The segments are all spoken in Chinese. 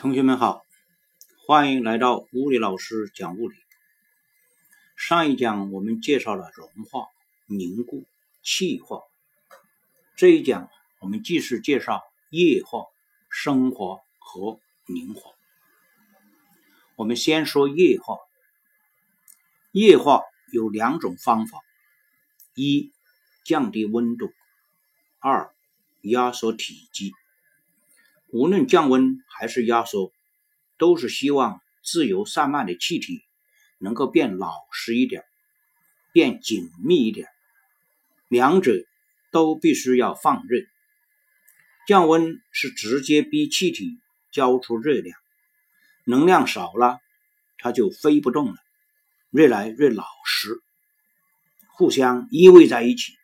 同学们好，欢迎来到物理老师讲物理。上一讲我们介绍了融化、凝固、气化，这一讲我们继续介绍液化、升华和凝华。我们先说液化，液化有两种方法：一、降低温度；二、压缩体积。无论降温还是压缩，都是希望自由散漫的气体能够变老实一点，变紧密一点。两者都必须要放热。降温是直接逼气体交出热量，能量少了，它就飞不动了，越来越老实，互相依偎在一起，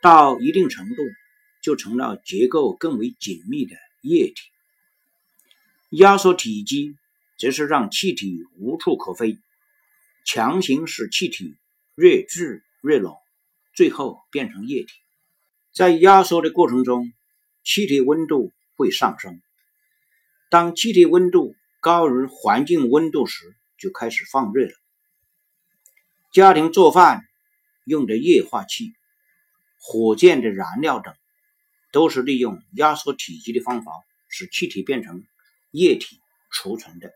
到一定程度就成了结构更为紧密的。液体压缩体积，则是让气体无处可飞，强行使气体越聚越冷，最后变成液体。在压缩的过程中，气体温度会上升。当气体温度高于环境温度时，就开始放热了。家庭做饭用的液化气、火箭的燃料等。都是利用压缩体积的方法使气体变成液体储存的。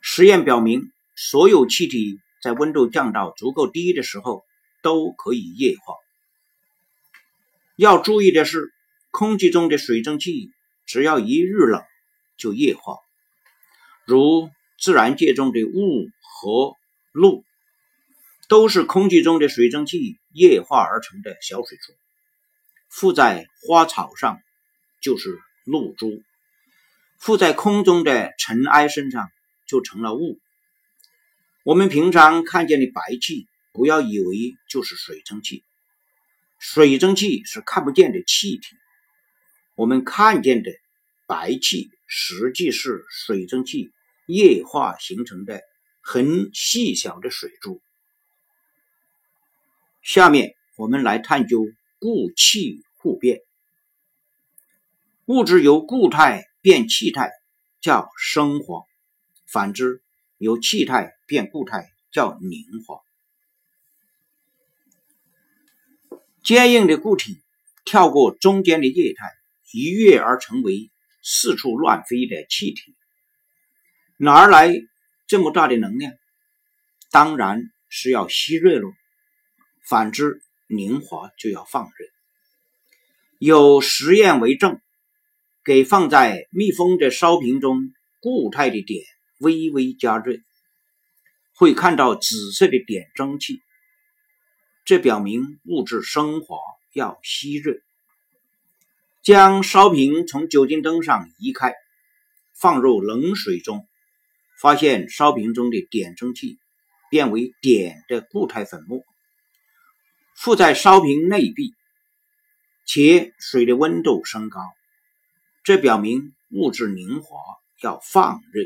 实验表明，所有气体在温度降到足够低的时候都可以液化。要注意的是，空气中的水蒸气只要一遇冷就液化，如自然界中的雾和露，都是空气中的水蒸气液化而成的小水珠。附在花草上就是露珠，附在空中的尘埃身上就成了雾。我们平常看见的白气，不要以为就是水蒸气，水蒸气是看不见的气体。我们看见的白气，实际是水蒸气液化形成的很细小的水珠。下面我们来探究。固气互变，物质由固态变气态叫升华，反之由气态变固态叫凝华。坚硬的固体跳过中间的液态，一跃而成为四处乱飞的气体，哪儿来这么大的能量？当然是要吸热喽。反之。凝华就要放热，有实验为证：给放在密封的烧瓶中固态的碘微微加热，会看到紫色的碘蒸汽，这表明物质升华要吸热。将烧瓶从酒精灯上移开，放入冷水中，发现烧瓶中的碘蒸汽变为碘的固态粉末。附在烧瓶内壁，且水的温度升高，这表明物质凝华要放热。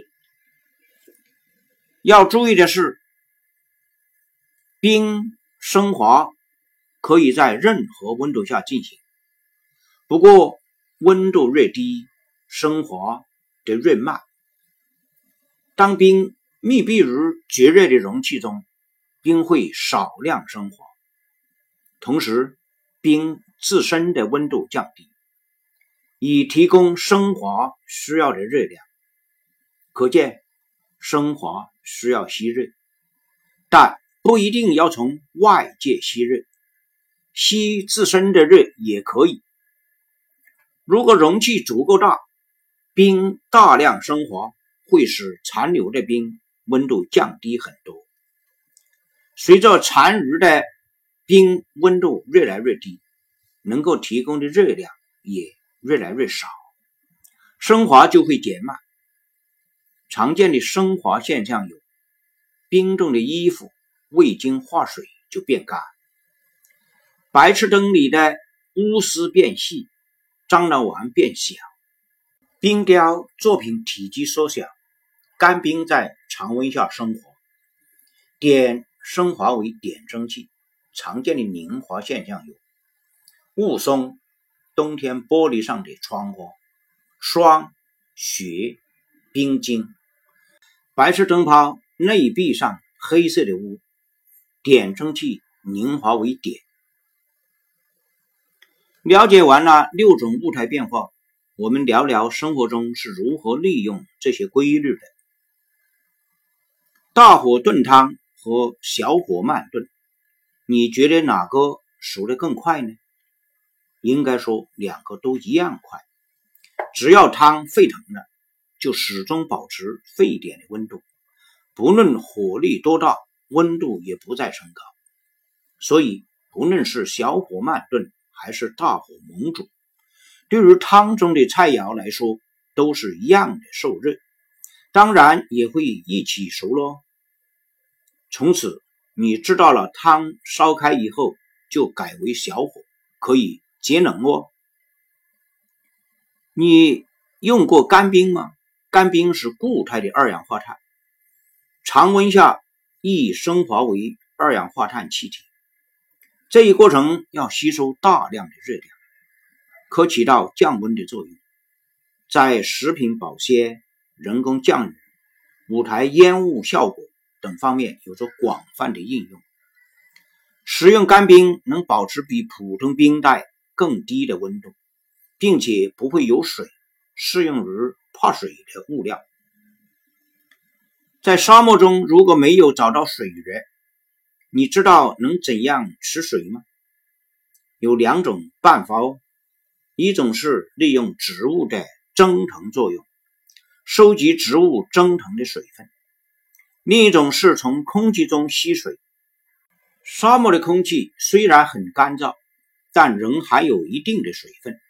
要注意的是，冰升华可以在任何温度下进行，不过温度越低，升华得越慢。当冰密闭于绝热的容器中，冰会少量升华。同时，冰自身的温度降低，以提供升华需要的热量。可见，升华需要吸热，但不一定要从外界吸热，吸自身的热也可以。如果容器足够大，冰大量升华会使残留的冰温度降低很多。随着残余的。冰温度越来越低，能够提供的热量也越来越少，升华就会减慢。常见的升华现象有：冰冻的衣服未经化水就变干；白炽灯里的钨丝变细，樟脑丸变小；冰雕作品体积缩小，干冰在常温下升华，碘升华为碘蒸汽。常见的凝华现象有：雾凇、冬天玻璃上的窗花、霜、雪、冰晶。白色灯泡内壁上黑色的污，点蒸器凝华为点。了解完了六种物态变化，我们聊聊生活中是如何利用这些规律的。大火炖汤和小火慢炖，你觉得哪个熟得更快呢？应该说两个都一样快，只要汤沸腾了，就始终保持沸点的温度，不论火力多大，温度也不再升高。所以，不论是小火慢炖还是大火猛煮，对于汤中的菜肴来说，都是一样的受热，当然也会一起熟喽。从此，你知道了汤烧开以后就改为小火，可以。节能哦。你用过干冰吗？干冰是固态的二氧化碳，常温下易升华为二氧化碳气体。这一过程要吸收大量的热量，可起到降温的作用，在食品保鲜、人工降雨、舞台烟雾效果等方面有着广泛的应用。使用干冰能保持比普通冰袋。更低的温度，并且不会有水，适用于怕水的物料。在沙漠中，如果没有找到水源，你知道能怎样吃水吗？有两种办法哦，一种是利用植物的蒸腾作用，收集植物蒸腾的水分；另一种是从空气中吸水。沙漠的空气虽然很干燥。但仍含有一定的水分。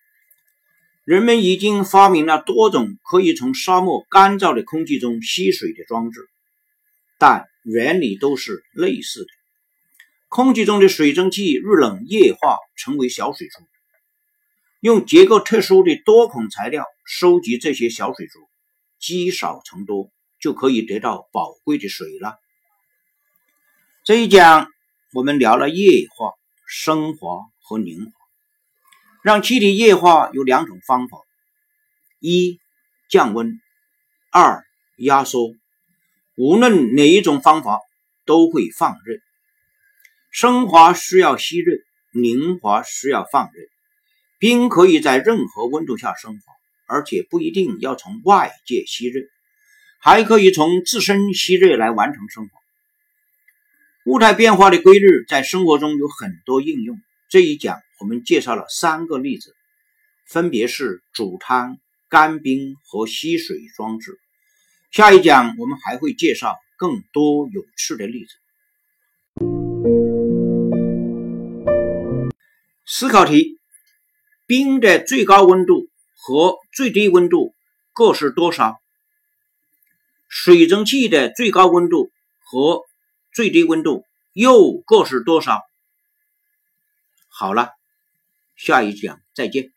人们已经发明了多种可以从沙漠干燥的空气中吸水的装置，但原理都是类似的。空气中的水蒸气遇冷液化成为小水珠，用结构特殊的多孔材料收集这些小水珠，积少成多，就可以得到宝贵的水了。这一讲我们聊了液化、升华。和凝华，让气体液化有两种方法：一降温，二压缩。无论哪一种方法都会放热。升华需要吸热，凝华需要放热。冰可以在任何温度下升华，而且不一定要从外界吸热，还可以从自身吸热来完成生活。物态变化的规律在生活中有很多应用。这一讲我们介绍了三个例子，分别是煮汤、干冰和吸水装置。下一讲我们还会介绍更多有趣的例子。思考题：冰的最高温度和最低温度各是多少？水蒸气的最高温度和最低温度又各是多少？好了，下一讲再见。